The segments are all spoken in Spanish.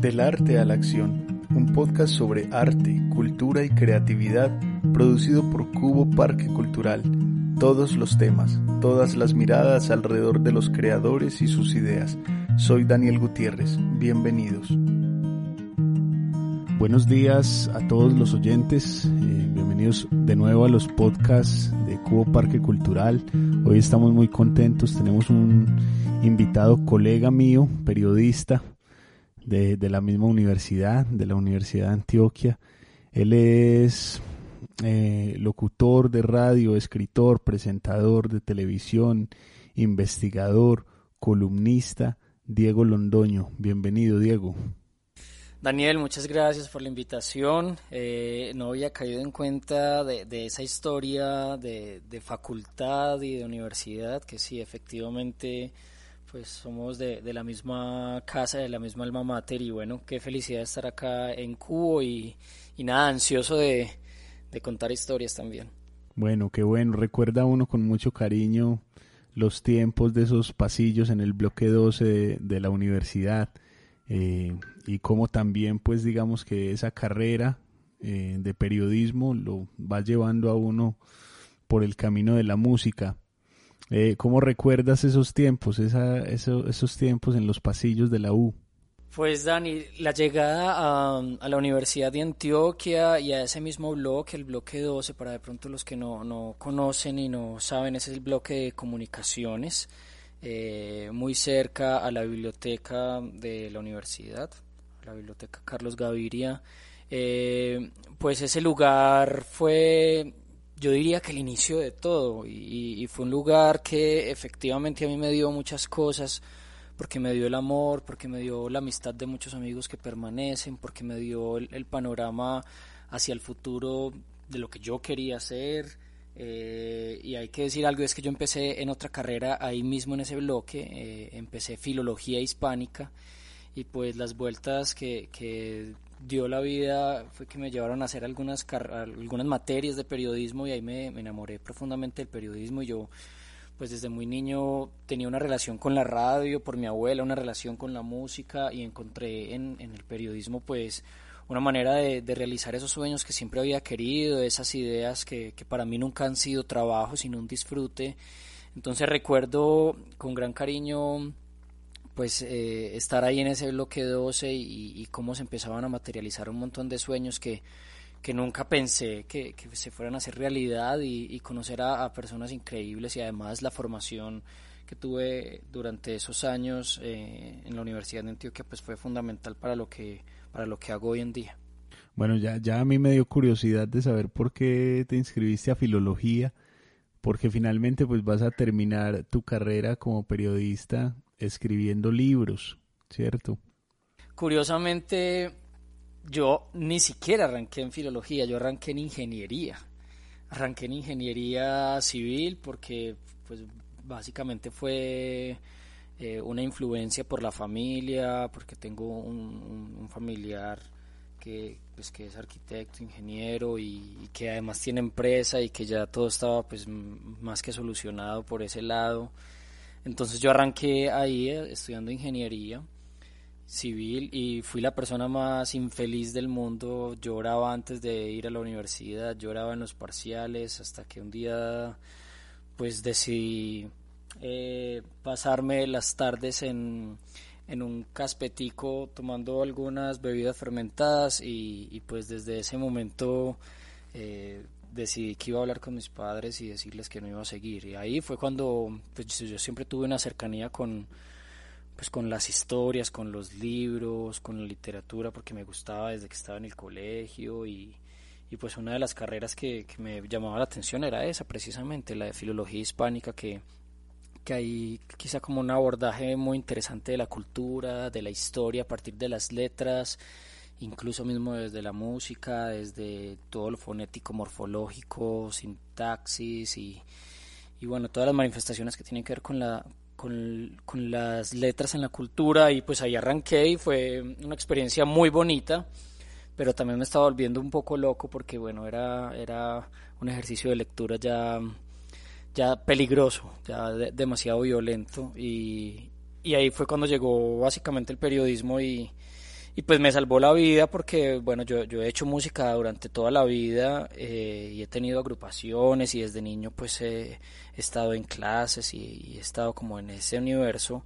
Del arte a la acción, un podcast sobre arte, cultura y creatividad producido por Cubo Parque Cultural. Todos los temas, todas las miradas alrededor de los creadores y sus ideas. Soy Daniel Gutiérrez, bienvenidos. Buenos días a todos los oyentes, eh, bienvenidos de nuevo a los podcasts de Cubo Parque Cultural. Hoy estamos muy contentos, tenemos un invitado, colega mío, periodista de, de la misma universidad, de la Universidad de Antioquia. Él es eh, locutor de radio, escritor, presentador de televisión, investigador, columnista, Diego Londoño. Bienvenido, Diego. Daniel, muchas gracias por la invitación. Eh, no había caído en cuenta de, esa historia de, facultad y de universidad, que sí, efectivamente, pues somos de, la misma casa, de la misma alma mater y bueno, qué felicidad estar acá en Cubo y, nada, ansioso de, contar historias también. Bueno, qué bueno, recuerda uno con mucho cariño los tiempos de esos pasillos en el bloque 12 de, de la universidad eh, y cómo también pues digamos que esa carrera eh, de periodismo lo va llevando a uno por el camino de la música. Eh, ¿Cómo recuerdas esos tiempos, esa, eso, esos tiempos en los pasillos de la U? Pues Dani, la llegada a, la Universidad de Antioquia y a ese mismo bloque, el bloque 12, para de pronto los que no, no conocen y no saben, es el bloque de comunicaciones eh, muy cerca a la biblioteca de la universidad, la biblioteca Carlos Gaviria. Eh, pues ese lugar fue, yo diría que el inicio de todo y, fue un lugar que efectivamente a mí me dio muchas cosas porque me dio el amor, porque me dio la amistad de muchos amigos que permanecen, porque me dio el panorama hacia el futuro de lo que yo quería hacer, eh, y hay que decir algo, es que yo empecé en otra carrera ahí mismo en ese bloque, eh, empecé filología hispánica y pues las vueltas que, que, dio la vida fue que me llevaron a hacer algunas, algunas materias de periodismo y ahí me, me enamoré profundamente del periodismo. Y yo pues desde muy niño tenía una relación con la radio por mi abuela, una relación con la música y encontré en, en el periodismo pues una manera de, de, realizar esos sueños que siempre había querido, esas ideas que, que, para mí nunca han sido trabajo, sino un disfrute. Entonces recuerdo con gran cariño pues eh, estar ahí en ese bloque 12 y, y, cómo se empezaban a materializar un montón de sueños que, que nunca pensé que, que, se fueran a hacer realidad y, conocer a, a, personas increíbles y además la formación que tuve durante esos años eh, en la Universidad de Antioquia pues fue fundamental para lo que para lo que hago hoy en día. Bueno, ya, ya a mí me dio curiosidad de saber por qué te inscribiste a filología, porque finalmente pues vas a terminar tu carrera como periodista escribiendo libros, ¿cierto? Curiosamente, yo ni siquiera arranqué en filología, yo arranqué en ingeniería. Arranqué en ingeniería civil porque pues básicamente fue eh, una influencia por la familia, porque tengo un, familiar que, pues, que es arquitecto, ingeniero y, y, que además tiene empresa y que ya todo estaba pues más que solucionado por ese lado. Entonces yo arranqué ahí eh, estudiando ingeniería civil y fui la persona más infeliz del mundo. Lloraba antes de ir a la universidad, lloraba en los parciales hasta que un día pues decidí eh, pasarme las tardes en, en, un caspetico tomando algunas bebidas fermentadas y, y pues desde ese momento eh, decidí que iba a hablar con mis padres y decirles que no iba a seguir. Y ahí fue cuando pues, yo siempre tuve una cercanía con pues con las historias, con los libros, con la literatura porque me gustaba desde que estaba en el colegio y, y pues una de las carreras que, que me llamaba la atención era esa precisamente, la de filología hispánica que que hay quizá como un abordaje muy interesante de la cultura, de la historia a partir de las letras, incluso mismo desde la música, desde todo lo fonético, morfológico, sintaxis y, y bueno, todas las manifestaciones que tienen que ver con la con, con, las letras en la cultura. Y pues ahí arranqué y fue una experiencia muy bonita, pero también me estaba volviendo un poco loco porque bueno, era, era un ejercicio de lectura ya ya peligroso, ya demasiado violento y, y, ahí fue cuando llegó básicamente el periodismo y, y, pues me salvó la vida porque bueno, yo, yo he hecho música durante toda la vida eh, y he tenido agrupaciones y desde niño pues he, estado en clases y, he estado como en ese universo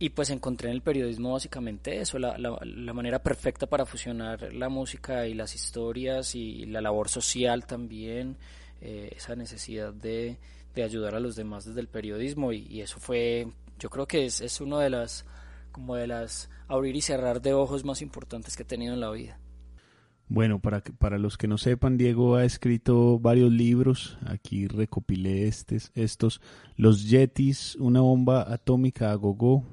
y pues encontré en el periodismo básicamente eso, la, la, la, manera perfecta para fusionar la música y las historias y la labor social también. Eh, esa necesidad de, de, ayudar a los demás desde el periodismo y, eso fue, yo creo que es, es uno de las, como de las abrir y cerrar de ojos más importantes que he tenido en la vida. Bueno, para, para los que no sepan, Diego ha escrito varios libros. Aquí recopilé estes, estos. Los Yetis, una bomba atómica a gogo,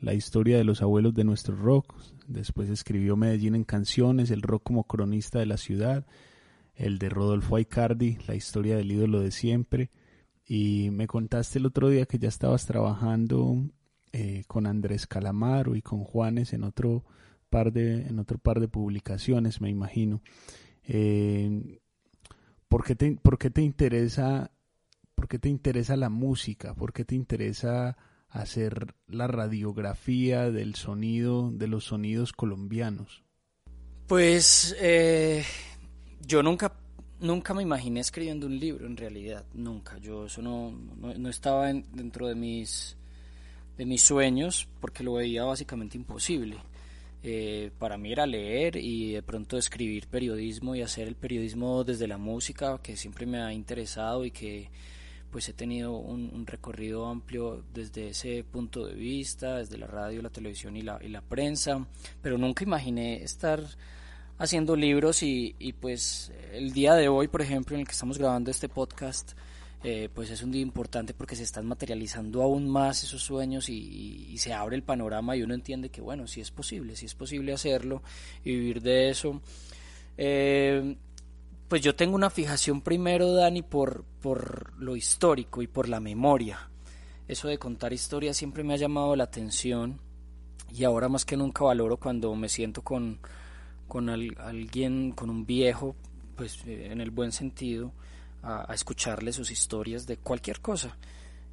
la historia de los abuelos de nuestro rock. Después escribió Medellín en canciones, el rock como cronista de la ciudad el de Rodolfo Aicardi, la historia del ídolo de siempre. Y me contaste el otro día que ya estabas trabajando eh, con Andrés Calamaro y con Juanes en otro par de, en otro par de publicaciones, me imagino. Eh, ¿por, qué te, ¿Por qué te interesa, por qué te interesa la música? ¿Por qué te interesa hacer la radiografía del sonido, de los sonidos colombianos? Pues eh, yo nunca, nunca me imaginé escribiendo un libro, en realidad, nunca. Yo eso no, no, estaba dentro de mis, de mis sueños porque lo veía básicamente imposible. Eh, para mí era leer y de pronto escribir periodismo y hacer el periodismo desde la música, que siempre me ha interesado y que pues he tenido un, un, recorrido amplio desde ese punto de vista, desde la radio, la televisión y la, y la prensa, pero nunca imaginé estar haciendo libros y, y, pues el día de hoy, por ejemplo, en el que estamos grabando este podcast, eh, pues es un día importante porque se están materializando aún más esos sueños y, y, se abre el panorama y uno entiende que bueno, sí es posible, sí es posible hacerlo y vivir de eso. Eh, pues yo tengo una fijación primero, Dani, por, por lo histórico y por la memoria. Eso de contar historias siempre me ha llamado la atención y ahora más que nunca valoro cuando me siento con con alguien, con un viejo, pues eh, en el buen sentido, a, escucharle sus historias de cualquier cosa.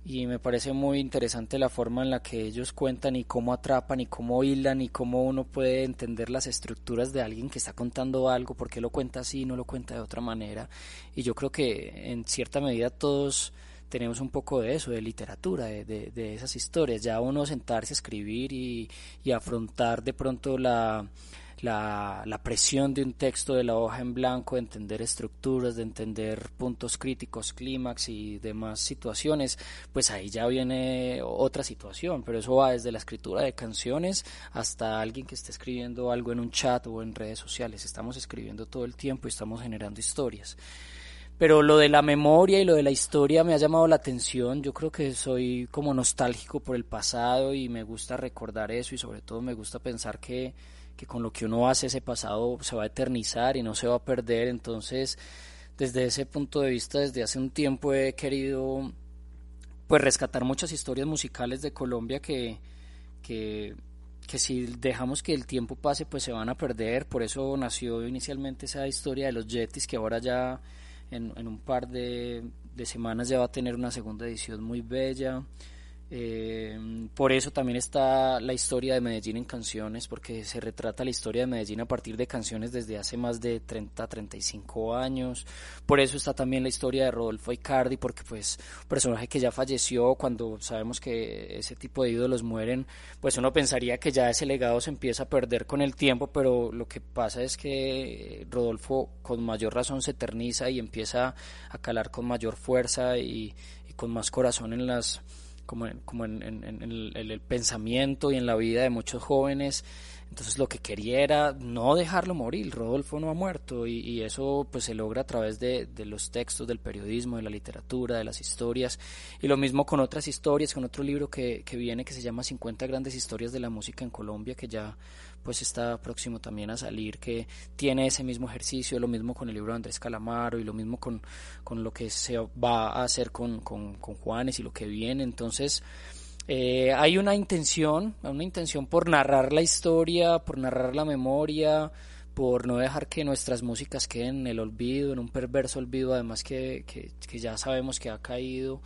Y me parece muy interesante la forma en la que ellos cuentan y cómo atrapan y cómo hilan y cómo uno puede entender las estructuras de alguien que está contando algo, porque lo cuenta así y no lo cuenta de otra manera. Y yo creo que en cierta medida todos tenemos un poco de eso, de literatura, de, de, esas historias. Ya uno sentarse a escribir y afrontar de pronto la la, la, presión de un texto de la hoja en blanco, de entender estructuras, de entender puntos críticos, clímax y demás situaciones, pues ahí ya viene otra situación, pero eso va desde la escritura de canciones hasta alguien que esté escribiendo algo en un chat o en redes sociales. Estamos escribiendo todo el tiempo y estamos generando historias. Pero lo de la memoria y lo de la historia me ha llamado la atención. Yo creo que soy como nostálgico por el pasado y me gusta recordar eso y sobre todo me gusta pensar que que con lo que uno hace ese pasado se va a eternizar y no se va a perder. Entonces, desde ese punto de vista, desde hace un tiempo he querido pues rescatar muchas historias musicales de Colombia que, que, que si dejamos que el tiempo pase pues se van a perder. Por eso nació inicialmente esa historia de los Yetis que ahora ya en, en un par de, de semanas ya va a tener una segunda edición muy bella. Eh, por eso también está la historia de Medellín en canciones, porque se retrata la historia de Medellín a partir de canciones desde hace más de 30, 35 años. Por eso está también la historia de Rodolfo Icardi, porque pues un personaje que ya falleció, cuando sabemos que ese tipo de ídolos mueren, pues uno pensaría que ya ese legado se empieza a perder con el tiempo, pero lo que pasa es que Rodolfo con mayor razón se eterniza y empieza a calar con mayor fuerza y con más corazón en las como, en, como en, el, pensamiento y en la vida de muchos jóvenes. Entonces lo que quería era no dejarlo morir, Rodolfo no ha muerto y, eso pues se logra a través de, de, los textos, del periodismo, de la literatura, de las historias y lo mismo con otras historias, con otro libro que, que viene que se llama 50 grandes historias de la música en Colombia que ya pues está próximo también a salir, que tiene ese mismo ejercicio, lo mismo con el libro de Andrés Calamaro y lo mismo con, con lo que se va a hacer con, con, con Juanes y lo que viene. Entonces, eh, hay una intención, una intención por narrar la historia, por narrar la memoria, por no dejar que nuestras músicas queden en el olvido, en un perverso olvido, además que, que, que ya sabemos que ha caído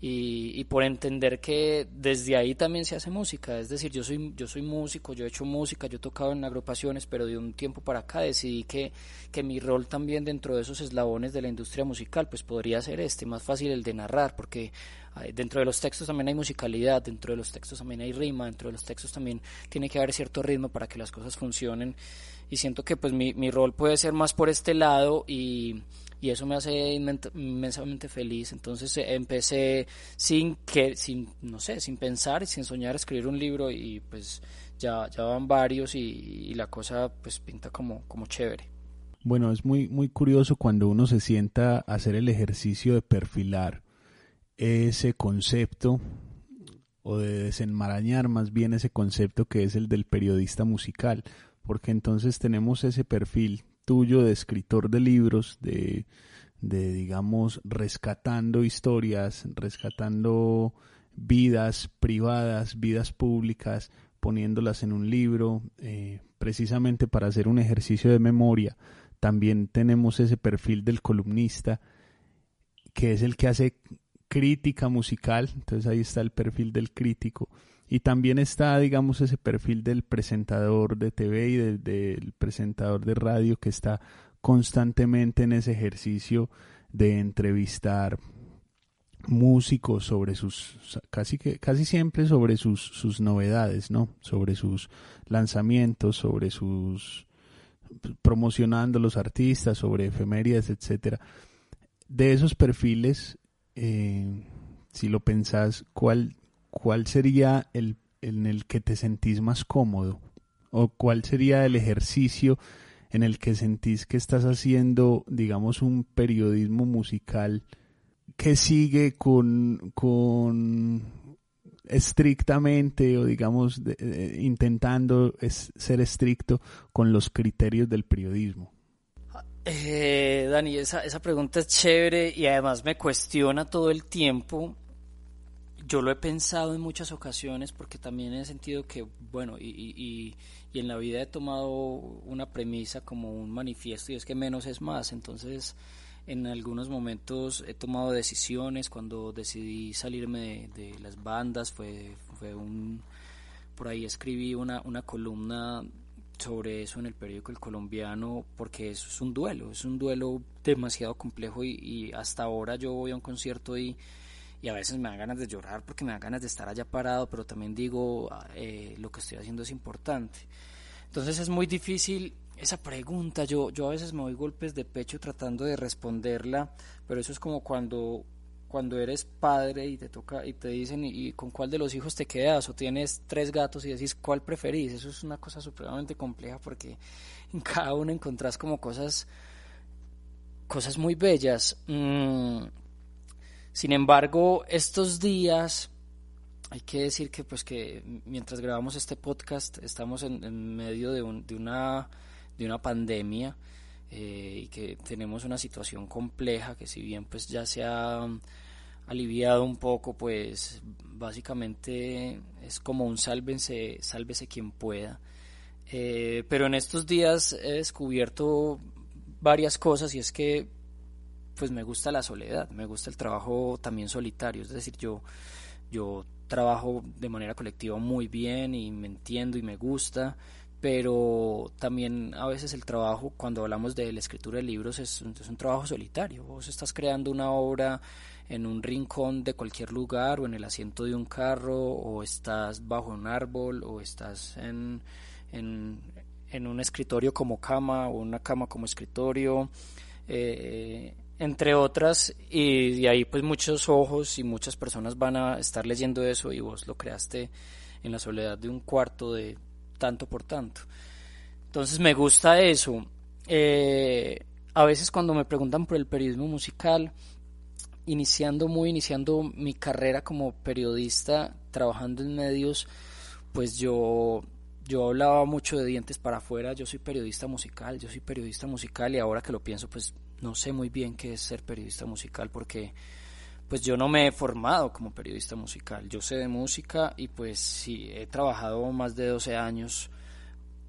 y, por entender que desde ahí también se hace música. Es decir, yo soy, yo soy músico, yo he hecho música, yo he tocado en agrupaciones, pero de un tiempo para acá decidí que, que mi rol también dentro de esos eslabones de la industria musical pues podría ser este, más fácil el de narrar, porque dentro de los textos también hay musicalidad, dentro de los textos también hay rima, dentro de los textos también tiene que haber cierto ritmo para que las cosas funcionen y siento que pues mi, mi rol puede ser más por este lado y y eso me hace inmensamente feliz. Entonces eh, empecé sin que, sin, no sé, sin pensar y sin soñar escribir un libro y pues ya, ya van varios y, la cosa pues pinta como, como chévere. Bueno, es muy, muy curioso cuando uno se sienta a hacer el ejercicio de perfilar ese concepto o de desenmarañar más bien ese concepto que es el del periodista musical, porque entonces tenemos ese perfil tuyo de escritor de libros, de, de digamos, rescatando historias, rescatando vidas privadas, vidas públicas, poniéndolas en un libro, eh, precisamente para hacer un ejercicio de memoria. También tenemos ese perfil del columnista, que es el que hace crítica musical, entonces ahí está el perfil del crítico y también está, digamos, ese perfil del presentador de TV y del presentador de radio que está constantemente en ese ejercicio de entrevistar músicos sobre sus casi que casi siempre sobre sus, sus novedades, ¿no? Sobre sus lanzamientos, sobre sus promocionando los artistas, sobre efemérides, etcétera. De esos perfiles, eh, si lo pensás, ¿cuál ¿cuál sería el en el que te sentís más cómodo? ¿O cuál sería el ejercicio en el que sentís que estás haciendo, digamos, un periodismo musical que sigue con, con estrictamente o digamos intentando ser estricto con los criterios del periodismo? Eh, Dani, esa, esa pregunta es chévere y además me cuestiona todo el tiempo yo lo he pensado en muchas ocasiones porque también he sentido que, bueno, y, y, y, en la vida he tomado una premisa como un manifiesto y es que menos es más. Entonces, en algunos momentos he tomado decisiones. Cuando decidí salirme de, de las bandas, fue, fue un. Por ahí escribí una, una columna sobre eso en el periódico El Colombiano porque eso es un duelo, es un duelo demasiado complejo y, y hasta ahora yo voy a un concierto y y a veces me dan ganas de llorar porque me dan ganas de estar allá parado, pero también digo, eh, lo que estoy haciendo es importante. Entonces es muy difícil esa pregunta, yo, yo a veces me doy golpes de pecho tratando de responderla, pero eso es como cuando cuando eres padre y te toca y te dicen y, con cuál de los hijos te quedas o tienes tres gatos y decís cuál preferís eso es una cosa supremamente compleja porque en cada uno encontrás como cosas cosas muy bellas. Mm, sin embargo, estos días hay que decir que pues que mientras grabamos este podcast estamos en, medio de, una de una pandemia eh, y que tenemos una situación compleja que si bien pues ya se ha aliviado un poco pues básicamente es como un sálvense sálvese quien pueda. Eh, pero en estos días he descubierto varias cosas y es que pues me gusta la soledad, me gusta el trabajo también solitario, es decir, yo, yo trabajo de manera colectiva muy bien y me entiendo y me gusta, pero también a veces el trabajo, cuando hablamos de la escritura de libros, es, es, un trabajo solitario. Vos estás creando una obra en un rincón de cualquier lugar o en el asiento de un carro o estás bajo un árbol o estás en, en, en un escritorio como cama o una cama como escritorio. Eh, entre otras, y de ahí pues muchos ojos y muchas personas van a estar leyendo eso y vos lo creaste en la soledad de un cuarto de tanto por tanto. Entonces me gusta eso. Eh, a veces cuando me preguntan por el periodismo musical, iniciando muy, iniciando mi carrera como periodista, trabajando en medios, pues yo, yo hablaba mucho de dientes para afuera, yo soy periodista musical, yo soy periodista musical y ahora que lo pienso, pues no sé muy bien qué es ser periodista musical porque pues yo no me he formado como periodista musical, yo sé de música y pues sí, he trabajado más de 12 años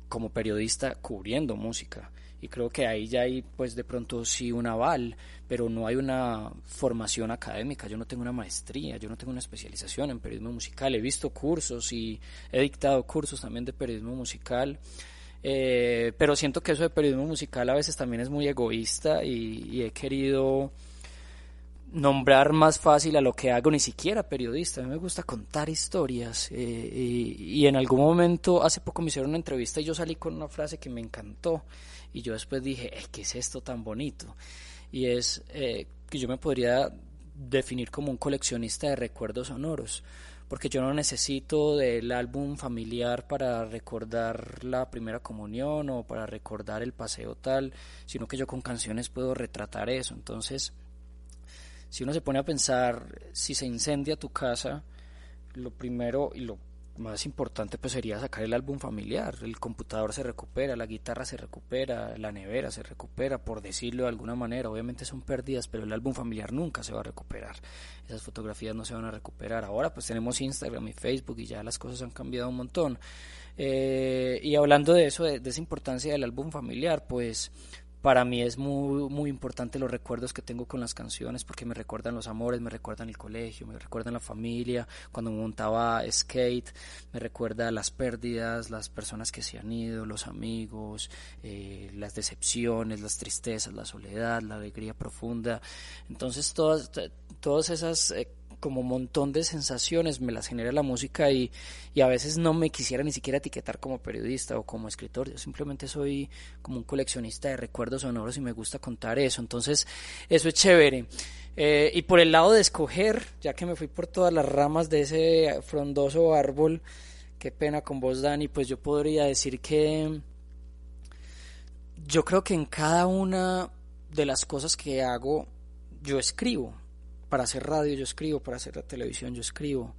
como periodista cubriendo música. Y creo que ahí ya hay pues de pronto sí un aval, pero no hay una formación académica, yo no tengo una maestría, yo no tengo una especialización en periodismo musical, he visto cursos y he dictado cursos también de periodismo musical, eh, pero siento que eso de periodismo musical a veces también es muy egoísta y he querido nombrar más fácil a lo que hago, ni siquiera periodista. A mí me gusta contar historias. Eh, y, en algún momento, hace poco me hicieron una entrevista y yo salí con una frase que me encantó. Y yo después dije, ¿qué es esto tan bonito? Y es eh, que yo me podría definir como un coleccionista de recuerdos sonoros. Porque yo no necesito del álbum familiar para recordar la primera comunión o para recordar el paseo tal, sino que yo con canciones puedo retratar eso. Entonces, si uno se pone a pensar, si se incendia tu casa, lo primero y lo más importante pues sería sacar el álbum familiar, el computador se recupera, la guitarra se recupera, la nevera se recupera, por decirlo de alguna manera, obviamente son pérdidas, pero el álbum familiar nunca se va a recuperar, esas fotografías no se van a recuperar, ahora pues tenemos Instagram y Facebook y ya las cosas han cambiado un montón, eh, y hablando de eso, de, de esa importancia del álbum familiar, pues para mí es muy, muy importante los recuerdos que tengo con las canciones porque me recuerdan los amores, me recuerdan el colegio, me recuerdan la familia, cuando montaba skate, me recuerda las pérdidas, las personas que se han ido, los amigos, eh, las decepciones, las tristezas, la soledad, la alegría profunda. Entonces todas, todas esas eh, como montón de sensaciones me las genera la música y, y, a veces no me quisiera ni siquiera etiquetar como periodista o como escritor, yo simplemente soy como un coleccionista de recuerdos sonoros y me gusta contar eso, entonces eso es chévere. Eh, y por el lado de escoger, ya que me fui por todas las ramas de ese frondoso árbol, qué pena con vos Dani, pues yo podría decir que yo creo que en cada una de las cosas que hago yo escribo para hacer radio yo escribo, para hacer televisión yo escribo,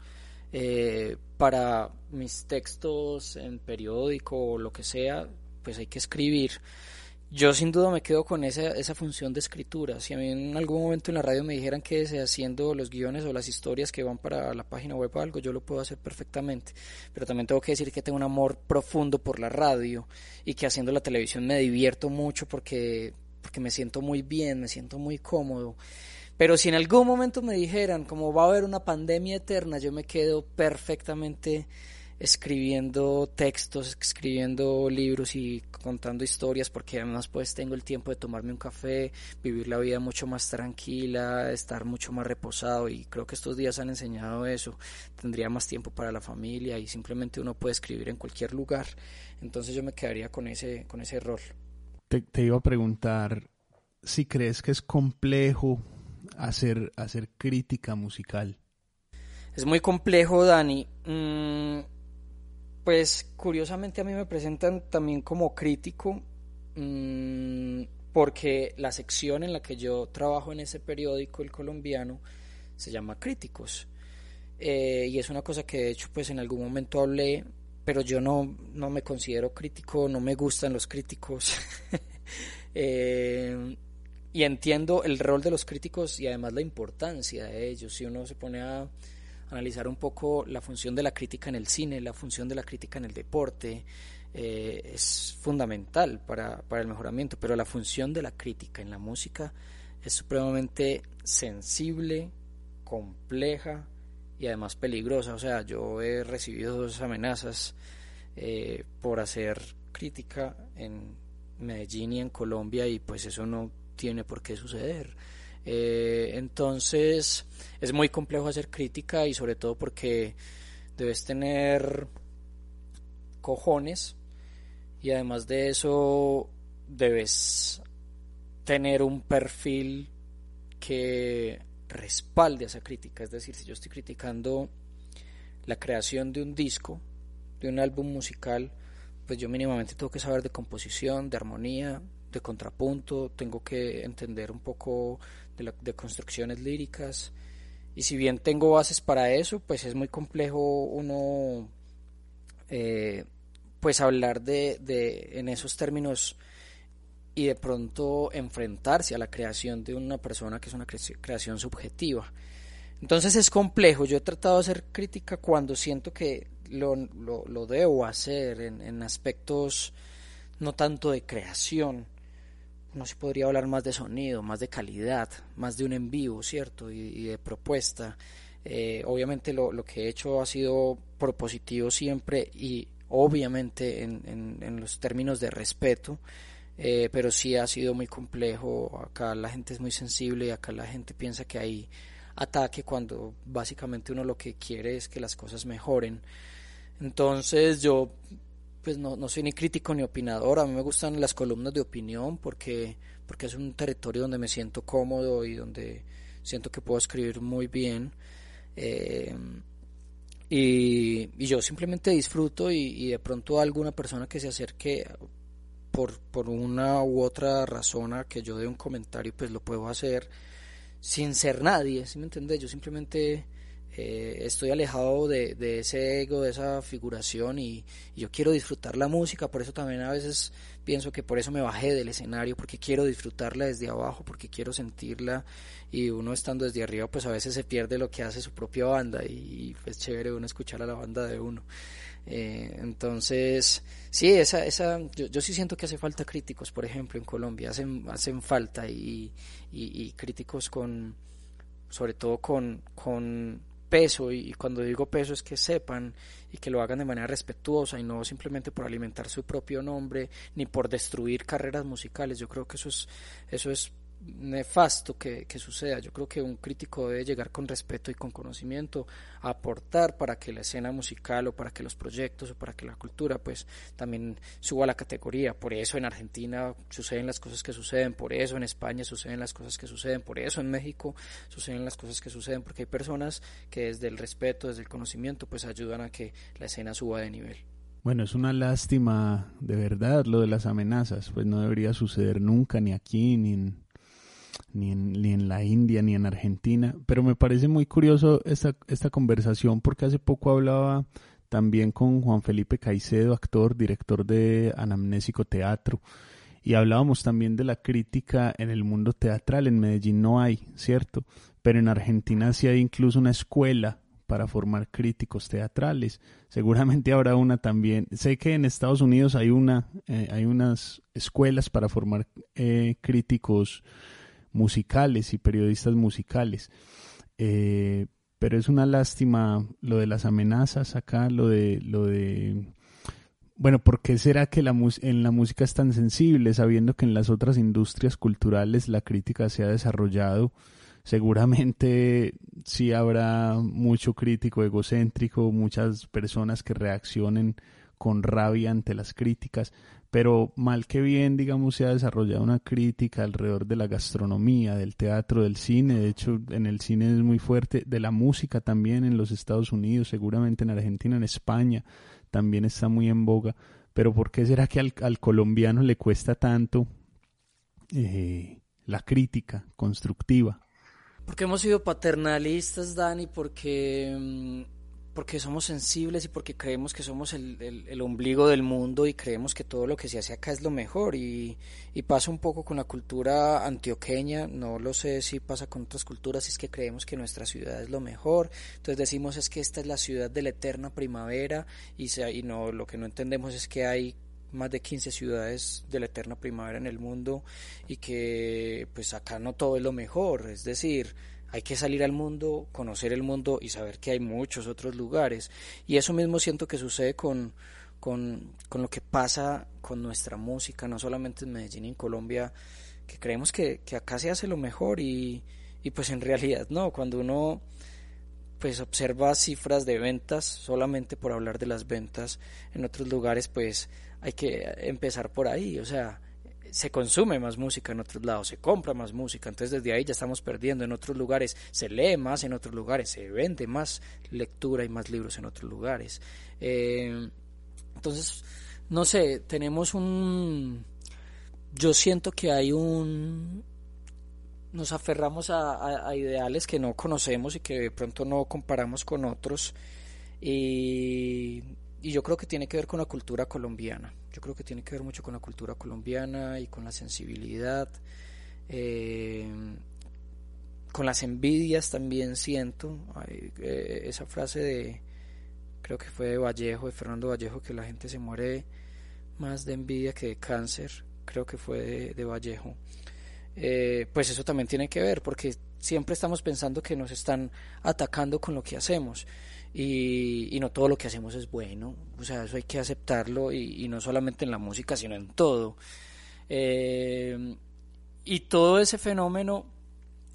eh, para mis textos en periódico o lo que sea, pues hay que escribir. Yo sin duda me quedo con esa, esa función de escritura. Si a mí en algún momento en la radio me dijeran que haciendo los guiones o las historias que van para la página web o algo, yo lo puedo hacer perfectamente. Pero también tengo que decir que tengo un amor profundo por la radio y que haciendo la televisión me divierto mucho porque, porque me siento muy bien, me siento muy cómodo. Pero si en algún momento me dijeran, como va a haber una pandemia eterna, yo me quedo perfectamente escribiendo textos, escribiendo libros y contando historias, porque además pues tengo el tiempo de tomarme un café, vivir la vida mucho más tranquila, estar mucho más reposado y creo que estos días han enseñado eso. Tendría más tiempo para la familia y simplemente uno puede escribir en cualquier lugar. Entonces yo me quedaría con ese, con ese rol. Te, te iba a preguntar si crees que es complejo hacer, hacer crítica musical? Es muy complejo, Dani. Mm, pues curiosamente a mí me presentan también como crítico, mm, porque la sección en la que yo trabajo en ese periódico, el colombiano, se llama Críticos. Eh, y es una cosa que de hecho pues en algún momento hablé, pero yo no, no me considero crítico, no me gustan los críticos. eh, y entiendo el rol de los críticos y además la importancia de ellos. Si uno se pone a analizar un poco la función de la crítica en el cine, la función de la crítica en el deporte, eh, es fundamental para, para el mejoramiento, pero la función de la crítica en la música es supremamente sensible, compleja y además peligrosa. O sea, yo he recibido dos amenazas eh, por hacer crítica en Medellín y en Colombia y pues eso no tiene por qué suceder. Eh, entonces es muy complejo hacer crítica y sobre todo porque debes tener cojones y además de eso debes tener un perfil que respalde esa crítica. Es decir, si yo estoy criticando la creación de un disco, de un álbum musical, pues yo mínimamente tengo que saber de composición, de armonía, de contrapunto, tengo que entender un poco de, de construcciones líricas. Y si bien tengo bases para eso, pues es muy complejo uno eh, pues hablar de, de, en esos términos y de pronto enfrentarse a la creación de una persona que es una creación subjetiva. Entonces es complejo, yo he tratado de hacer crítica cuando siento que lo, lo, lo debo hacer en, en, aspectos no tanto de creación, no se podría hablar más de sonido, más de calidad, más de un en vivo, ¿cierto? Y, de propuesta. Eh, obviamente lo, lo, que he hecho ha sido propositivo siempre y obviamente en, en, en los términos de respeto, eh, pero sí ha sido muy complejo. Acá la gente es muy sensible y acá la gente piensa que hay ataque cuando básicamente uno lo que quiere es que las cosas mejoren. Entonces yo pues no, no soy ni crítico ni opinador, a mí me gustan las columnas de opinión porque, porque es un territorio donde me siento cómodo y donde siento que puedo escribir muy bien. Eh, y, y, yo simplemente disfruto y, de pronto alguna persona que se acerque por, por una u otra razón a que yo dé un comentario, pues lo puedo hacer sin ser nadie, ¿sí me entiendes? Yo simplemente eh, estoy alejado de, ese ego, de esa figuración y, yo quiero disfrutar la música, por eso también a veces pienso que por eso me bajé del escenario, porque quiero disfrutarla desde abajo, porque quiero sentirla y uno estando desde arriba pues a veces se pierde lo que hace su propia banda y, pues chévere uno escuchar a la banda de uno. Eh, entonces, sí, esa, esa, yo, yo, sí siento que hace falta críticos, por ejemplo, en Colombia, hacen, hacen falta y, y, y críticos con, sobre todo con, con peso y, cuando digo peso es que sepan y que lo hagan de manera respetuosa y no simplemente por alimentar su propio nombre ni por destruir carreras musicales. Yo creo que eso es eso es nefasto que, que, suceda. Yo creo que un crítico debe llegar con respeto y con conocimiento a aportar para que la escena musical o para que los proyectos o para que la cultura pues también suba la categoría. Por eso en Argentina suceden las cosas que suceden, por eso en España suceden las cosas que suceden, por eso en México suceden las cosas que suceden, porque hay personas que desde el respeto, desde el conocimiento pues ayudan a que la escena suba de nivel. Bueno, es una lástima de verdad lo de las amenazas, pues no debería suceder nunca ni aquí ni en ni en, ni en la India, ni en Argentina. Pero me parece muy curioso esta, esta conversación porque hace poco hablaba también con Juan Felipe Caicedo, actor, director de Anamnésico Teatro, y hablábamos también de la crítica en el mundo teatral. En Medellín no hay, ¿cierto? Pero en Argentina sí hay incluso una escuela para formar críticos teatrales. Seguramente habrá una también. Sé que en Estados Unidos hay una, eh, hay unas escuelas para formar eh, críticos musicales y periodistas musicales. Eh, pero es una lástima lo de las amenazas acá, lo de, lo de, bueno, ¿por qué será que la en la música es tan sensible, sabiendo que en las otras industrias culturales la crítica se ha desarrollado? Seguramente sí habrá mucho crítico egocéntrico, muchas personas que reaccionen con rabia ante las críticas, pero mal que bien, digamos, se ha desarrollado una crítica alrededor de la gastronomía, del teatro, del cine, de hecho en el cine es muy fuerte, de la música también en los Estados Unidos, seguramente en Argentina, en España también está muy en boga, pero ¿por qué será que al, colombiano le cuesta tanto eh, la crítica constructiva? Porque hemos sido paternalistas, Dani, porque... Porque somos sensibles y porque creemos que somos el, el, el, ombligo del mundo y creemos que todo lo que se hace acá es lo mejor y, y, pasa un poco con la cultura antioqueña, no lo sé si pasa con otras culturas, es que creemos que nuestra ciudad es lo mejor, entonces decimos es que esta es la ciudad de la eterna primavera y, se, y no, lo que no entendemos es que hay más de 15 ciudades de la eterna primavera en el mundo y que pues acá no todo es lo mejor, es decir, hay que salir al mundo, conocer el mundo y saber que hay muchos otros lugares. Y eso mismo siento que sucede con, con, con lo que pasa con nuestra música, no solamente en Medellín y en Colombia, que creemos que, que acá se hace lo mejor y, y pues en realidad no, cuando uno pues observa cifras de ventas, solamente por hablar de las ventas en otros lugares, pues hay que empezar por ahí, o sea, se consume más música en otros lados, se compra más música, entonces desde ahí ya estamos perdiendo en otros lugares, se lee más en otros lugares, se vende más lectura y más libros en otros lugares. Eh, entonces, no sé, tenemos un... Yo siento que hay un... Nos aferramos a, ideales que no conocemos y que de pronto no comparamos con otros. Y, y yo creo que tiene que ver con la cultura colombiana. Yo creo que tiene que ver mucho con la cultura colombiana y con la sensibilidad. Eh, con las envidias también siento eh, esa frase de creo que fue de Vallejo de Fernando Vallejo que la gente se muere más de envidia que de cáncer creo que fue de, Vallejo eh, pues eso también tiene que ver porque siempre estamos pensando que nos están atacando con lo que hacemos y, no todo lo que hacemos es bueno. O sea eso hay que aceptarlo y, no solamente en la música sino en todo. Eh, y todo ese fenómeno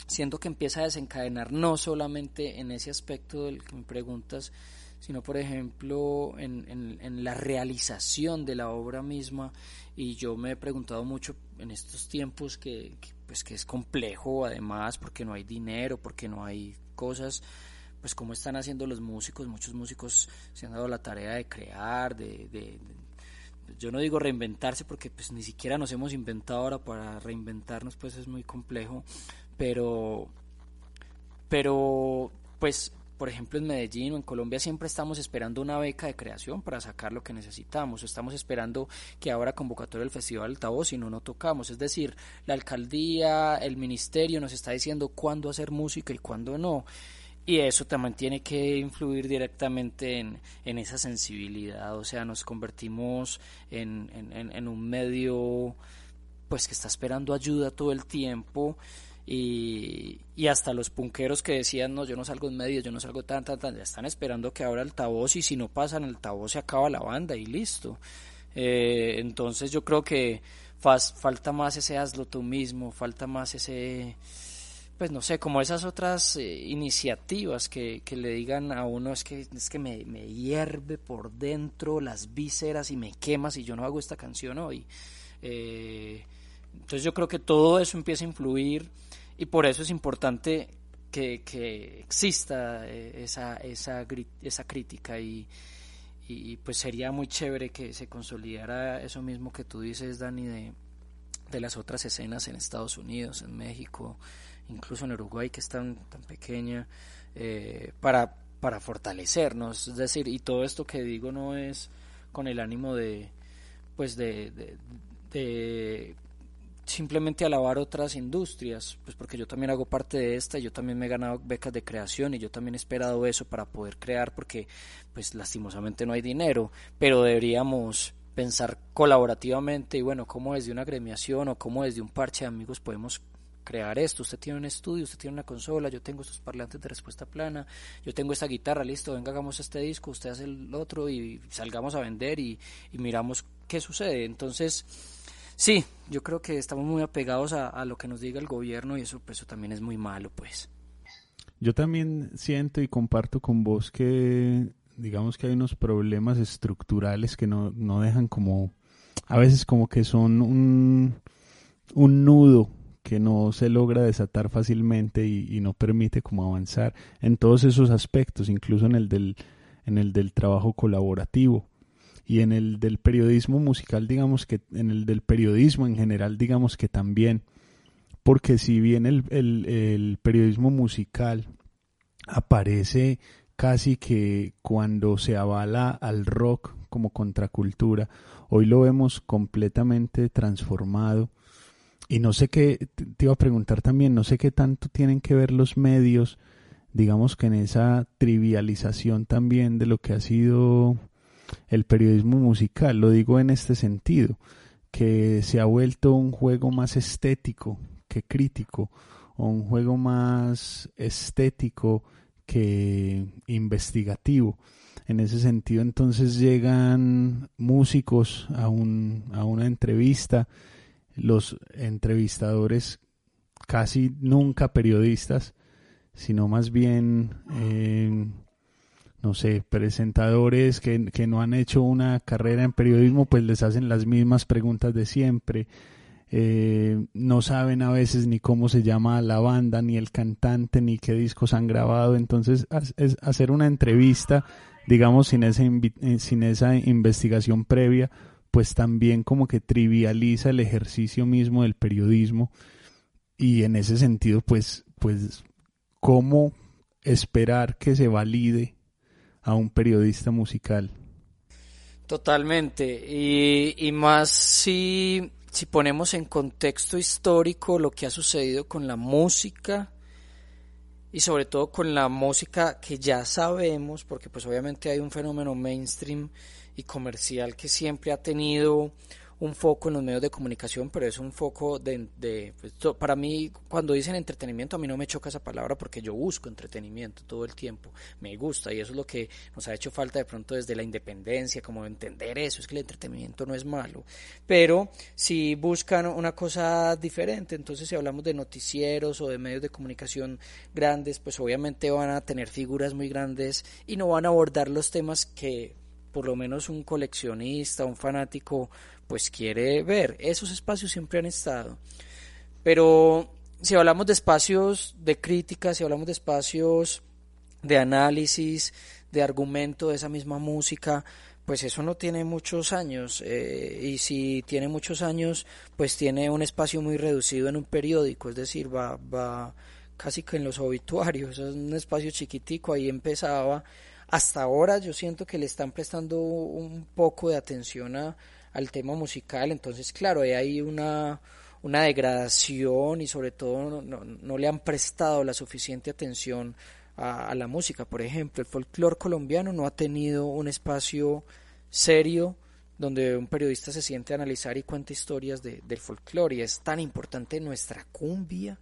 siento que empieza a desencadenar no solamente en ese aspecto del que me preguntas, sino por ejemplo en, en, la realización de la obra misma. Y yo me he preguntado mucho en estos tiempos que, pues que es complejo además porque no hay dinero, porque no hay cosas pues como están haciendo los músicos, muchos músicos se han dado la tarea de crear, de, de, yo no digo reinventarse porque pues ni siquiera nos hemos inventado ahora para reinventarnos pues es muy complejo pero, pero, pues, por ejemplo, en Medellín o en Colombia siempre estamos esperando una beca de creación para sacar lo que necesitamos. Estamos esperando que ahora convocatoria del Festival Altavoz y no no tocamos. Es decir, la alcaldía, el ministerio nos está diciendo cuándo hacer música y cuándo no. Y eso también tiene que influir directamente en, en esa sensibilidad. O sea, nos convertimos en, en, en un medio pues que está esperando ayuda todo el tiempo y, y, hasta los punqueros que decían, no, yo no salgo en medio, yo no salgo tan, tan, tan, ya están esperando que abra altavoz y si no pasan el altavoz se acaba la banda y listo. Eh, entonces yo creo que falta más ese hazlo tú mismo, falta más ese, pues no sé, como esas otras eh, iniciativas que, que, le digan a uno es que, es que me, me hierve por dentro las vísceras y me quema si yo no hago esta canción hoy. Eh, entonces yo creo que todo eso empieza a influir y por eso es importante que, que exista eh, esa, esa, esa crítica y, y, pues sería muy chévere que se consolidara eso mismo que tú dices, Dani, de, de las otras escenas en Estados Unidos, en México, incluso en Uruguay que es tan, tan pequeña, eh, para, para fortalecernos. Es decir, y todo esto que digo no es con el ánimo de, pues de, simplemente alabar otras industrias, pues porque yo también hago parte de esta, yo también me he ganado becas de creación y yo también he esperado eso para poder crear porque pues lastimosamente no hay dinero, pero deberíamos pensar colaborativamente y bueno, cómo desde una gremiación o cómo desde un parche de amigos podemos crear esto, usted tiene un estudio, usted tiene una consola, yo tengo estos parlantes de respuesta plana, yo tengo esta guitarra, listo, venga, hagamos este disco, usted hace el otro y salgamos a vender y, y miramos qué sucede. Entonces, Sí, yo creo que estamos muy apegados a, lo que nos diga el gobierno y eso, pues, eso también es muy malo, pues. Yo también siento y comparto con vos que, digamos que hay unos problemas estructurales que no, no dejan como, a veces como que son un, un nudo que no se logra desatar fácilmente y, no permite como avanzar en todos esos aspectos, incluso en el del, en el del trabajo colaborativo y en el del periodismo musical, digamos que en el del periodismo en general, digamos que también, porque si bien el, el, periodismo musical aparece casi que cuando se avala al rock como contracultura, hoy lo vemos completamente transformado. Y no sé qué, te iba a preguntar también, no sé qué tanto tienen que ver los medios, digamos que en esa trivialización también de lo que ha sido el periodismo musical. Lo digo en este sentido, que se ha vuelto un juego más estético que crítico, o un juego más estético que investigativo. En ese sentido, entonces llegan músicos a, un, a una entrevista, los entrevistadores casi nunca periodistas, sino más bien eh, no sé, presentadores que, que, no han hecho una carrera en periodismo, pues les hacen las mismas preguntas de siempre. Eh, no saben a veces ni cómo se llama la banda, ni el cantante, ni qué discos han grabado. Entonces, es hacer una entrevista, digamos, sin esa, eh, sin esa investigación previa, pues también como que trivializa el ejercicio mismo del periodismo y en ese sentido pues pues cómo esperar que se valide a un periodista musical. Totalmente, y, y más si, si ponemos en contexto histórico lo que ha sucedido con la música y sobre todo con la música que ya sabemos, porque pues obviamente hay un fenómeno mainstream y comercial que siempre ha tenido un foco en los medios de comunicación, pero es un foco de, pues, para mí, cuando dicen entretenimiento, a mí no me choca esa palabra porque yo busco entretenimiento todo el tiempo, me gusta y eso es lo que nos ha hecho falta de pronto desde la independencia, como entender eso, es que el entretenimiento no es malo, pero si buscan una cosa diferente, entonces si hablamos de noticieros o de medios de comunicación grandes, pues obviamente van a tener figuras muy grandes y no van a abordar los temas que por lo menos un coleccionista, un fanático, pues quiere ver. Esos espacios siempre han estado. Pero si hablamos de espacios de crítica, si hablamos de espacios de análisis, de argumento de esa misma música, pues eso no tiene muchos años. Eh, y si tiene muchos años, pues tiene un espacio muy reducido en un periódico, es decir, va, va casi que en los obituarios, es un espacio chiquitico, ahí empezaba hasta ahora yo siento que le están prestando un poco de atención a, al tema musical, entonces claro, hay una, una degradación y sobre todo no, le han prestado la suficiente atención a, la música. Por ejemplo, el folclore colombiano no ha tenido un espacio serio donde un periodista se siente a analizar y cuenta historias de, del folclore y es tan importante nuestra cumbia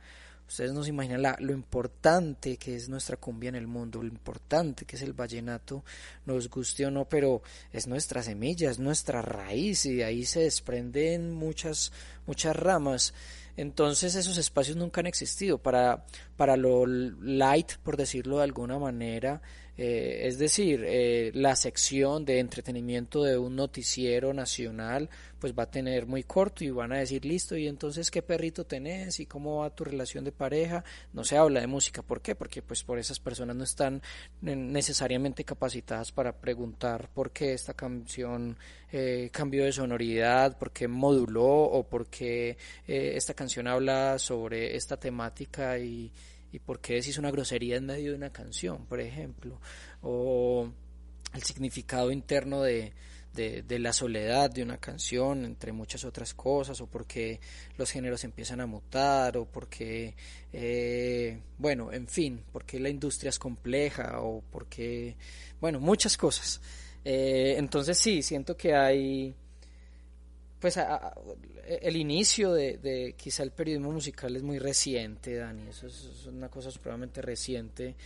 Ustedes no se imaginan lo importante que es nuestra cumbia en el mundo, lo importante que es el vallenato, nos guste o no, pero es nuestra semilla, es nuestra raíz y de ahí se desprenden muchas, muchas ramas. Entonces esos espacios nunca han existido. Para, para lo light, por decirlo de alguna manera, eh, es decir, eh, la sección de entretenimiento de un noticiero nacional pues va a tener muy corto y van a decir listo y entonces qué perrito tenés y cómo va tu relación de pareja. No se habla de música, ¿por qué? Porque pues por esas personas no están necesariamente capacitadas para preguntar por qué esta canción eh, cambió de sonoridad, por qué moduló o por qué esta canción habla sobre esta temática y y por qué decís una grosería en medio de una canción, por ejemplo, o el significado interno de, de, la soledad de una canción, entre muchas otras cosas, o porque los géneros empiezan a mutar, o porque, eh, bueno, en fin, porque la industria es compleja, o porque, bueno, muchas cosas. Eh, entonces sí, siento que hay pues el inicio de, quizá el periodismo musical es muy reciente, Dani, eso es, una cosa supremamente reciente.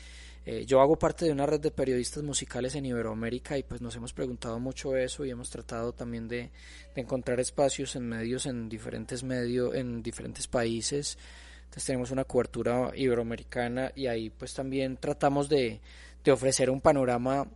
Eh, yo hago parte de una red de periodistas musicales en Iberoamérica y pues nos hemos preguntado mucho eso y hemos tratado también de, encontrar espacios en medios, en diferentes medios, en diferentes países. Entonces tenemos una cobertura iberoamericana y ahí pues también tratamos de, de ofrecer un panorama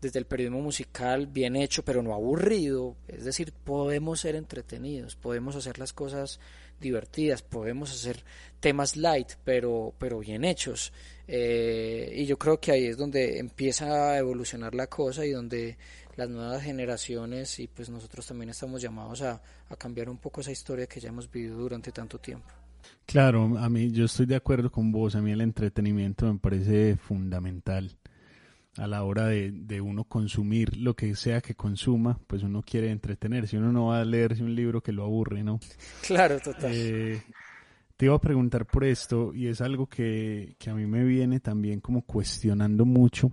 desde el periodismo musical bien hecho, pero no aburrido. Es decir, podemos ser entretenidos, podemos hacer las cosas divertidas, podemos hacer temas light, pero, pero bien hechos. Eh, y yo creo que ahí es donde empieza a evolucionar la cosa y donde las nuevas generaciones y pues nosotros también estamos llamados a, a cambiar un poco esa historia que ya hemos vivido durante tanto tiempo. Claro, a mí yo estoy de acuerdo con vos, a mí el entretenimiento me parece fundamental a la hora de, de, uno consumir lo que sea que consuma, pues uno quiere entretenerse, uno no va a leerse un libro que lo aburre, ¿no? Claro, total. Eh, te iba a preguntar por esto y es algo que, que a mí me viene también como cuestionando mucho.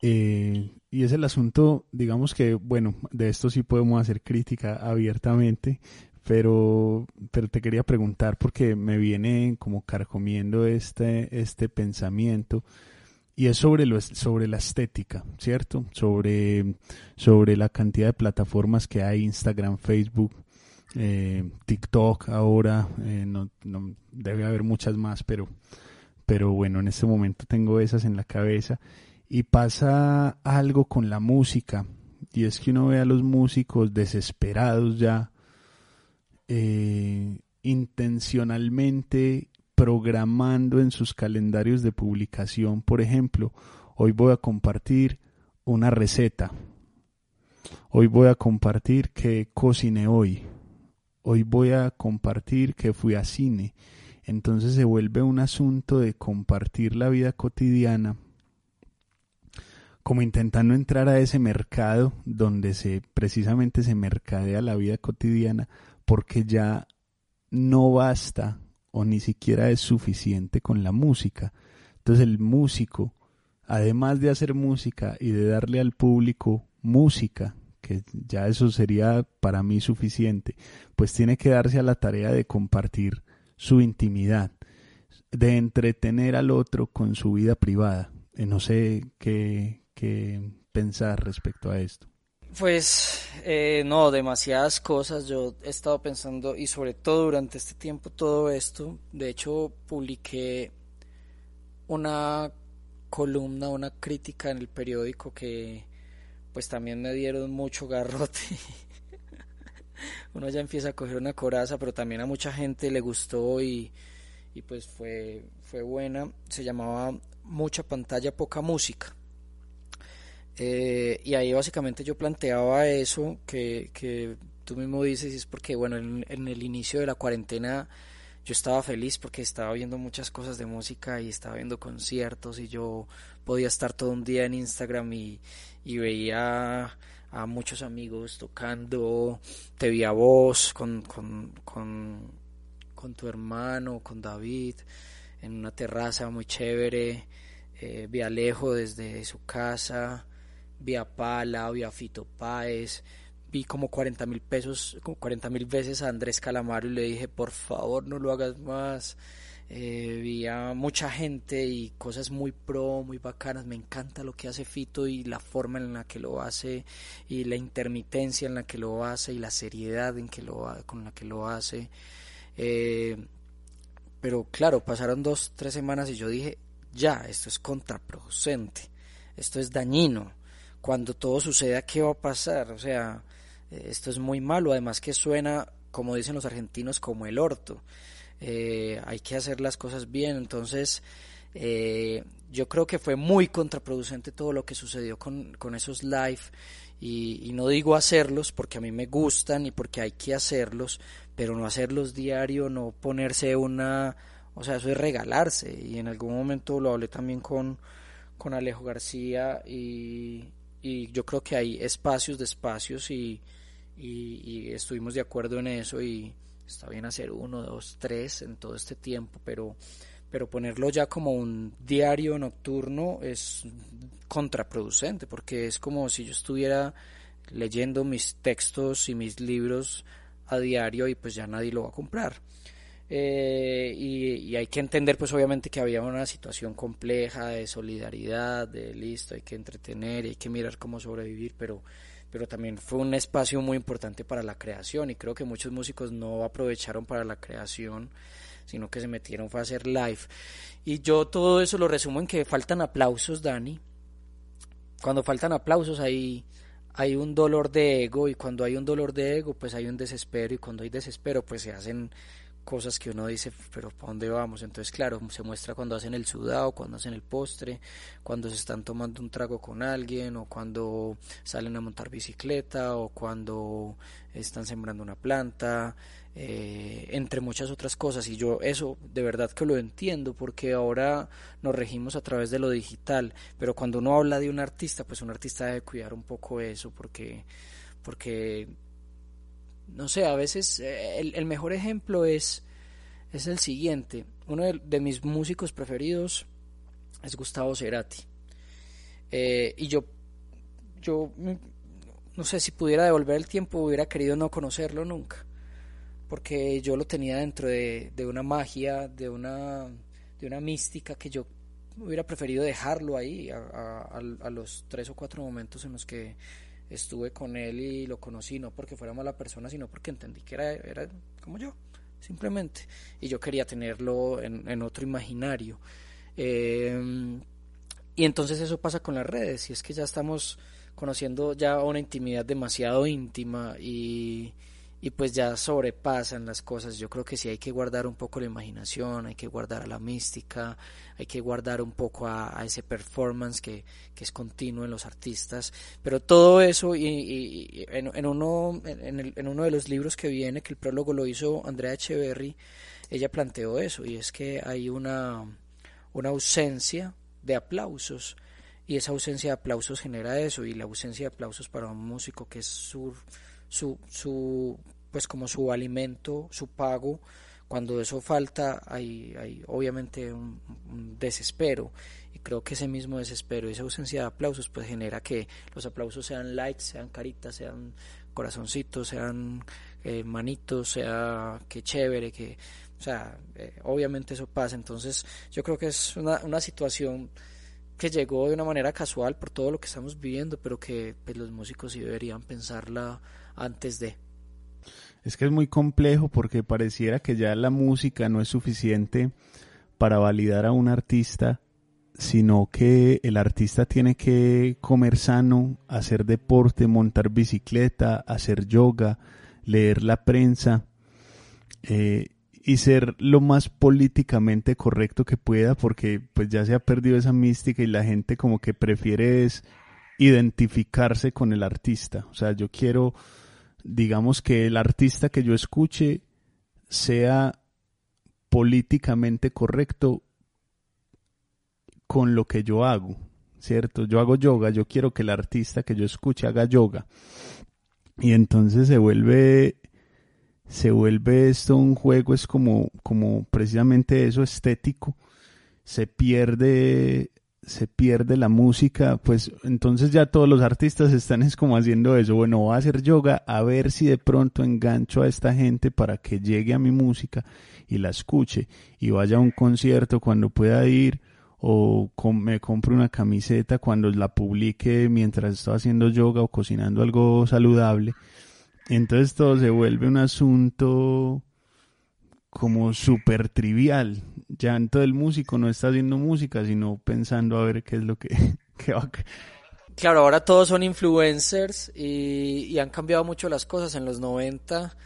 Eh, y es el asunto, digamos que, bueno, de esto sí podemos hacer crítica abiertamente, pero, pero te quería preguntar porque me viene como carcomiendo este, este pensamiento y es sobre, lo, sobre la estética, ¿cierto? Sobre, sobre la cantidad de plataformas que hay, Instagram, Facebook, eh, TikTok ahora, eh, no, debe haber muchas más, pero, pero bueno, en este momento tengo esas en la cabeza. Y pasa algo con la música, y es que uno ve a los músicos desesperados ya, eh, intencionalmente programando en sus calendarios de publicación, por ejemplo, hoy voy a compartir una receta, Hoy voy a compartir que cociné hoy. Hoy voy a compartir que fui a cine. Entonces se vuelve un asunto de compartir la vida cotidiana como intentando entrar a ese mercado donde se precisamente se mercadea la vida cotidiana porque ya no basta o ni siquiera es suficiente con la música. Entonces el músico, además de hacer música y de darle al público música, que ya eso sería para mí suficiente, pues tiene que darse a la tarea de compartir su intimidad, de entretener al otro con su vida privada. Eh, no sé qué, qué pensar respecto a esto. Pues eh, no, demasiadas cosas. Yo he estado pensando y sobre todo durante este tiempo todo esto. De hecho, publiqué una columna, una crítica en el periódico que pues también me dieron mucho garrote. Uno ya empieza a coger una coraza, pero también a mucha gente le gustó y, y pues fue, fue buena. Se llamaba Mucha pantalla, poca música. Eh, y ahí básicamente yo planteaba eso que, que tú mismo dices, y es porque, bueno, en, el inicio de la cuarentena yo estaba feliz porque estaba viendo muchas cosas de música y estaba viendo conciertos y yo podía estar todo un día en Instagram y, y veía a muchos amigos tocando, te vi a vos con, con, con, con tu hermano, con David, en una terraza muy chévere, eh, vi a Alejo desde su casa, vi a Pala, vi a Fito Páez, vi como 40 mil pesos, como 40 mil veces a Andrés Calamaro y le dije, por favor no lo hagas más, eh, vi a mucha gente y cosas muy pro, muy bacanas. Me encanta lo que hace Fito y la forma en la que lo hace y la intermitencia en la que lo hace y la seriedad en que lo, con la que lo hace. Eh, pero claro, pasaron dos, tres semanas y yo dije, ya, esto es contraproducente, esto es dañino. Cuando todo suceda, ¿qué va a pasar? O sea, esto es muy malo, además que suena, como dicen los argentinos, como el orto. Eh, hay que hacer las cosas bien. Entonces, eh, yo creo que fue muy contraproducente todo lo que sucedió con, con esos live. Y, y, no digo hacerlos porque a mí me gustan y porque hay que hacerlos, pero no hacerlos diario, no ponerse una... O sea, eso es regalarse. Y en algún momento lo hablé también con, con Alejo García y, y yo creo que hay espacios de espacios y, y, y estuvimos de acuerdo en eso y está bien hacer uno, dos, tres en todo este tiempo, pero, pero ponerlo ya como un diario nocturno es contraproducente, porque es como si yo estuviera leyendo mis textos y mis libros a diario y pues ya nadie lo va a comprar. Eh, y, hay que entender pues obviamente que había una situación compleja de solidaridad, de listo, hay que entretener, hay que mirar cómo sobrevivir, pero pero también fue un espacio muy importante para la creación y creo que muchos músicos no aprovecharon para la creación, sino que se metieron fue a hacer live. Y yo todo eso lo resumo en que faltan aplausos, Dani. Cuando faltan aplausos hay, hay un dolor de ego y cuando hay un dolor de ego pues hay un desespero y cuando hay desespero pues se hacen cosas que uno dice, pero ¿para dónde vamos? Entonces, claro, se muestra cuando hacen el sudado, cuando hacen el postre, cuando se están tomando un trago con alguien, o cuando salen a montar bicicleta, o cuando están sembrando una planta, eh, entre muchas otras cosas. Y yo eso de verdad que lo entiendo, porque ahora nos regimos a través de lo digital, pero cuando uno habla de un artista, pues un artista debe cuidar un poco eso, porque porque no sé, a veces eh, el, el mejor ejemplo es, es el siguiente. Uno de, mis músicos preferidos es Gustavo Cerati. Eh, y yo, yo, no sé, si pudiera devolver el tiempo, hubiera querido no conocerlo nunca. Porque yo lo tenía dentro de, de una magia, de una, de una mística que yo hubiera preferido dejarlo ahí a los tres o cuatro momentos en los que estuve con él y lo conocí, no porque fuera mala persona, sino porque entendí que era, era como yo, simplemente. Y yo quería tenerlo en, en otro imaginario. Eh, y entonces eso pasa con las redes, y es que ya estamos conociendo ya una intimidad demasiado íntima y, y pues ya sobrepasan las cosas. Yo creo que sí hay que guardar un poco la imaginación, hay que guardar a la mística, hay que guardar un poco a, ese performance que, que, es continuo en los artistas. Pero todo eso, y, en, uno, en, en, uno de los libros que viene, que el prólogo lo hizo Andrea Echeverry, ella planteó eso, y es que hay una, una ausencia de aplausos. Y esa ausencia de aplausos genera eso, y la ausencia de aplausos para un músico que es su su, su, pues como su alimento, su pago, cuando eso falta hay, hay obviamente un, desespero. Y creo que ese mismo desespero esa ausencia de aplausos pues genera que los aplausos sean likes, sean caritas, sean corazoncitos, sean eh, manitos, sea que chévere, que o sea, eh, obviamente eso pasa, entonces yo creo que es una, una situación que llegó de una manera casual por todo lo que estamos viviendo, pero que pues, los músicos sí deberían pensarla antes de. Es que es muy complejo porque pareciera que ya la música no es suficiente para validar a un artista, sino que el artista tiene que comer sano, hacer deporte, montar bicicleta, hacer yoga, leer la prensa eh, y ser lo más políticamente correcto que pueda porque pues ya se ha perdido esa mística y la gente como que prefiere es identificarse con el artista. O sea, yo quiero digamos que el artista que yo escuche sea políticamente correcto con lo que yo hago, ¿cierto? Yo hago yoga, yo quiero que el artista que yo escuche haga yoga. Y entonces se vuelve se vuelve esto un juego es como como precisamente eso estético. Se pierde se pierde la música, pues entonces ya todos los artistas están es como haciendo eso, bueno, voy a hacer yoga a ver si de pronto engancho a esta gente para que llegue a mi música y la escuche y vaya a un concierto cuando pueda ir o me compre una camiseta cuando la publique mientras estoy haciendo yoga o cocinando algo saludable. Entonces todo se vuelve un asunto como súper trivial. Ya todo el músico no está haciendo música, sino pensando a ver qué es lo que, va a... Claro, ahora todos son influencers y, y han cambiado mucho las cosas. En los 90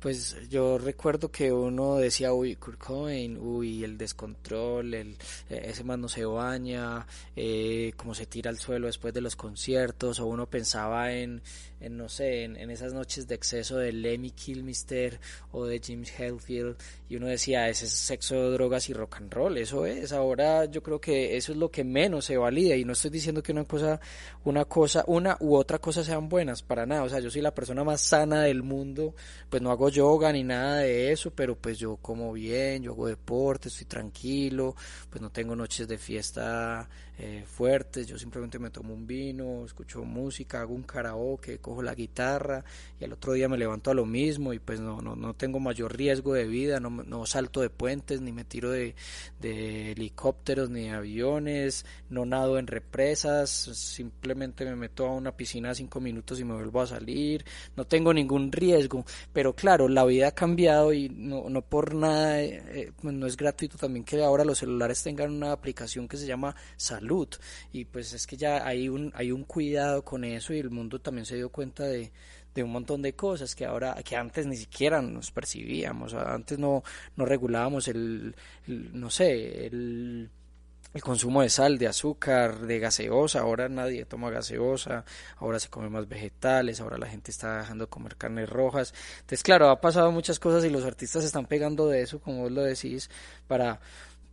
pues yo recuerdo que uno decía, uy, Kurt Cobain, uy, el descontrol, el, eh, ese man no se baña, eh, cómo se tira al suelo después de los conciertos, o uno pensaba en, en no sé, en, en, esas noches de exceso de Lemmy Kilmister o de James Hetfield, y uno decía, ese es sexo, drogas y rock and roll, eso es, ahora yo creo que eso es lo que menos se valida, y no estoy diciendo que una cosa, una cosa, una u otra cosa sean buenas, para nada, o sea, yo soy la persona más sana del mundo, pues no hago yoga ni nada de eso, pero pues yo como bien, yo hago deporte, estoy tranquilo, pues no tengo noches de fiesta eh, fuertes, yo simplemente me tomo un vino, escucho música, hago un karaoke, cojo la guitarra y al otro día me levanto a lo mismo y pues no, no, no tengo mayor riesgo de vida, no, no salto de puentes, ni me tiro de, de helicópteros, ni de aviones, no nado en represas, simplemente me meto a una piscina cinco minutos y me vuelvo a salir, no tengo ningún riesgo, pero claro, la vida ha cambiado y no, no por nada, eh, eh, pues no es gratuito también que ahora los celulares tengan una aplicación que se llama Salud. Y pues es que ya hay un, hay un cuidado con eso y el mundo también se dio cuenta de, un montón de cosas que ahora que antes ni siquiera nos percibíamos. Antes no no regulábamos el, no sé el, el consumo de sal, de azúcar, de gaseosa, ahora nadie toma gaseosa, ahora se come más vegetales, ahora la gente está dejando de comer carnes rojas. Entonces, claro, ha pasado muchas cosas y los artistas están pegando de eso, como vos lo decís, para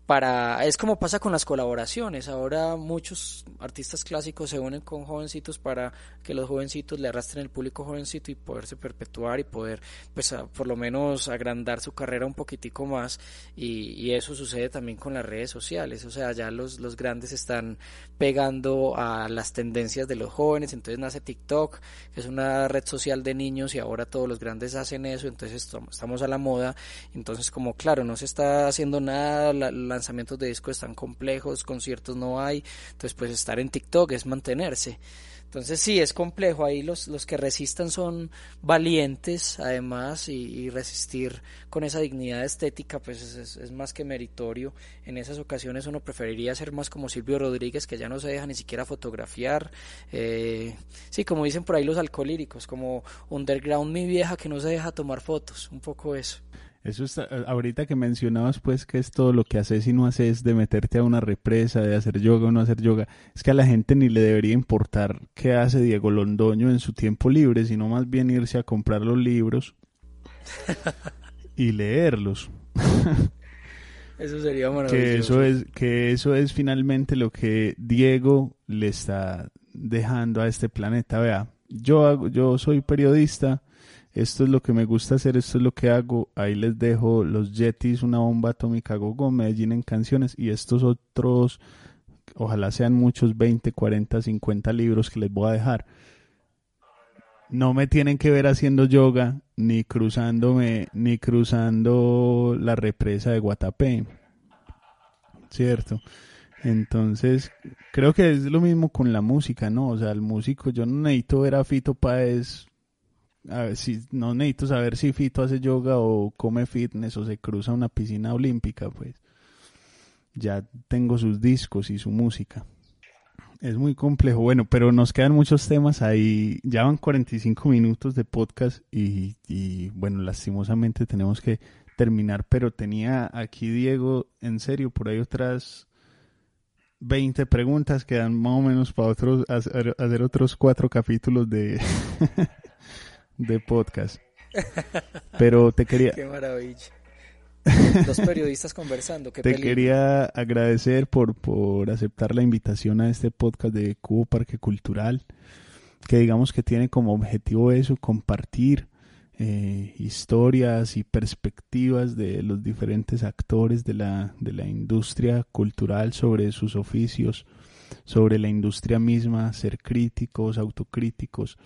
para es como pasa con las colaboraciones. Ahora muchos artistas clásicos se unen con jovencitos para que los jovencitos le arrastren el público jovencito y poderse perpetuar y poder pues por lo menos agrandar su carrera un poquitico más. Y, eso sucede también con las redes sociales. O sea ya los, los grandes están pegando a las tendencias de los jóvenes. Entonces nace TikTok que es una red social de niños y ahora todos los grandes hacen eso. Entonces estamos a la moda. Entonces como claro no se está haciendo nada la lanzamientos de discos están complejos, conciertos no hay, entonces pues estar en TikTok es mantenerse. Entonces sí, es complejo. Ahí los, los que resistan son valientes, además, y, resistir con esa dignidad estética, pues es, más que meritorio. En esas ocasiones uno preferiría ser más como Silvio Rodríguez, que ya no se deja ni siquiera fotografiar. Eh, sí, como dicen por ahí los alcohólicos, como underground mi vieja que no se deja tomar fotos, un poco eso. Eso está, eh, ahorita que mencionabas pues que es todo lo que haces y no haces de meterte a una represa, de hacer yoga o no hacer yoga, es que a la gente ni le debería importar qué hace Diego Londoño en su tiempo libre, sino más bien irse a comprar los libros y leerlos. eso sería maravilloso. Que eso es que eso es finalmente lo que Diego le está dejando a este planeta, vea. Yo hago, yo soy periodista, esto es lo que me gusta hacer, esto es lo que hago, ahí les dejo los Yetis, una bomba atómica Gogo, Medellín en canciones y estos otros, ojalá sean muchos, 20, 40, 50 libros que les voy a dejar. No me tienen que ver haciendo yoga, ni cruzándome, ni cruzando la represa de Guatapé. ¿Cierto? Entonces, creo que es lo mismo con la música, ¿no? O sea, el músico, yo no necesito ver a Fito Páez a ver si no necesito saber si Fito hace yoga o come fitness o se cruza una piscina olímpica, pues ya tengo sus discos y su música. Es muy complejo, bueno, pero nos quedan muchos temas ahí. Ya van 45 minutos de podcast y, bueno, lastimosamente tenemos que terminar, pero tenía aquí Diego, en serio, por ahí otras 20 preguntas que dan más o menos para otros, hacer otros cuatro capítulos de, de podcast. Pero te quería... Qué maravilla. Los periodistas conversando. te quería agradecer por, por aceptar la invitación a este podcast de Cubo Parque Cultural, que digamos que tiene como objetivo eso, compartir eh, historias y perspectivas de los diferentes actores de la, de la industria cultural sobre sus oficios, sobre la industria misma, ser críticos, autocríticos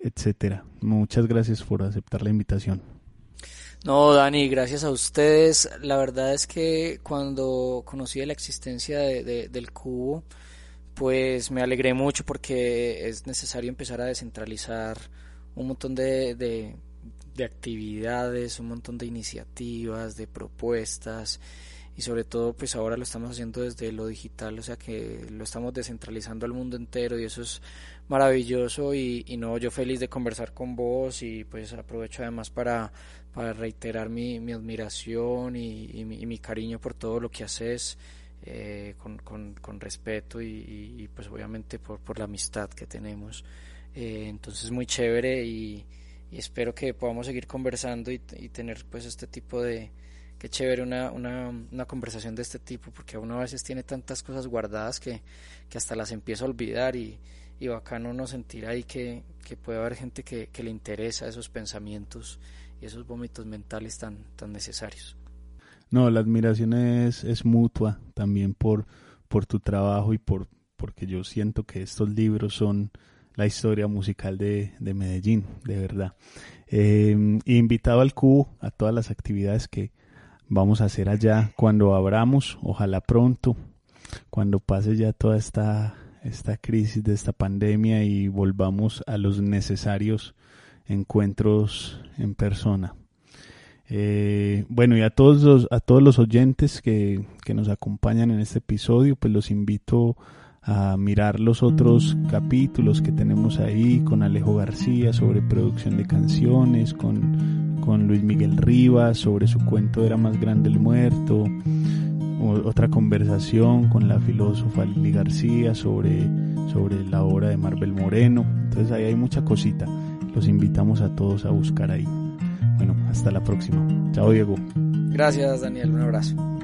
etcétera. Muchas gracias por aceptar la invitación. No, Dani, gracias a ustedes. La verdad es que cuando conocí la existencia de, del cubo, pues me alegré mucho porque es necesario empezar a descentralizar un montón de, de, de actividades, un montón de iniciativas, de propuestas y sobre todo pues ahora lo estamos haciendo desde lo digital, o sea que lo estamos descentralizando al mundo entero y eso es maravilloso y, no, yo feliz de conversar con vos y pues aprovecho además para, para reiterar mi, mi admiración y, mi, cariño por todo lo que haces eh, con, con, respeto y, pues obviamente por, por la amistad que tenemos. Eh, entonces muy chévere y, espero que podamos seguir conversando y, tener pues este tipo de, qué chévere una, una, una, conversación de este tipo, porque uno a veces tiene tantas cosas guardadas que, que hasta las empieza a olvidar y, y bacano no sentir ahí que, que puede haber gente que, que, le interesa esos pensamientos y esos vómitos mentales tan, tan necesarios. No, la admiración es, es mutua también por, por tu trabajo y por porque yo siento que estos libros son la historia musical de, de Medellín, de verdad. Eh, invitado al cubo a todas las actividades que vamos a hacer allá cuando abramos, ojalá pronto, cuando pase ya toda esta esta crisis de esta pandemia y volvamos a los necesarios encuentros en persona. Eh, bueno, y a todos los, a todos los oyentes que, que nos acompañan en este episodio, pues los invito a mirar los otros capítulos que tenemos ahí con Alejo García sobre producción de canciones, con, con Luis Miguel Rivas sobre su cuento Era más grande el muerto, otra conversación con la filósofa Lili García sobre, sobre la obra de Marvel Moreno. Entonces ahí hay mucha cosita. Los invitamos a todos a buscar ahí. Bueno, hasta la próxima. Chao Diego. Gracias Daniel, un abrazo.